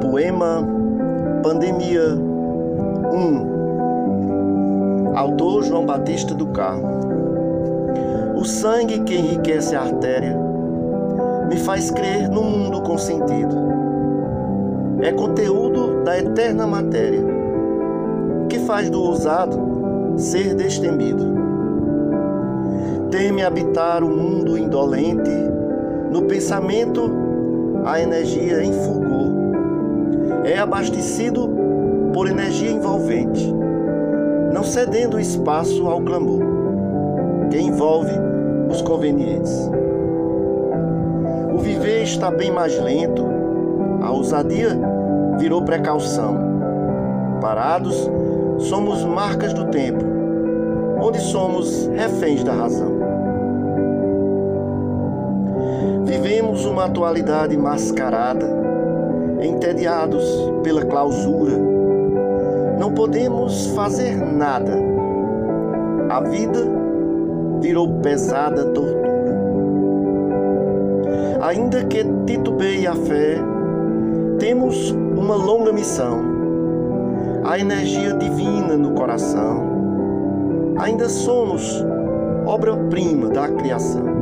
Poema Pandemia 1 Autor João Batista do Carmo O sangue que enriquece a artéria me faz crer no mundo com sentido. É conteúdo da eterna matéria que faz do ousado ser destemido. Teme habitar o mundo indolente, no pensamento a energia em fulgor. É abastecido por energia envolvente, não cedendo espaço ao clamor, que envolve os convenientes. O viver está bem mais lento, a ousadia virou precaução. Parados, somos marcas do tempo, onde somos reféns da razão. Vivemos uma atualidade mascarada, entediados pela clausura. Não podemos fazer nada. A vida virou pesada tortura. Ainda que titubeie a fé, temos uma longa missão. A energia divina no coração. Ainda somos obra-prima da criação.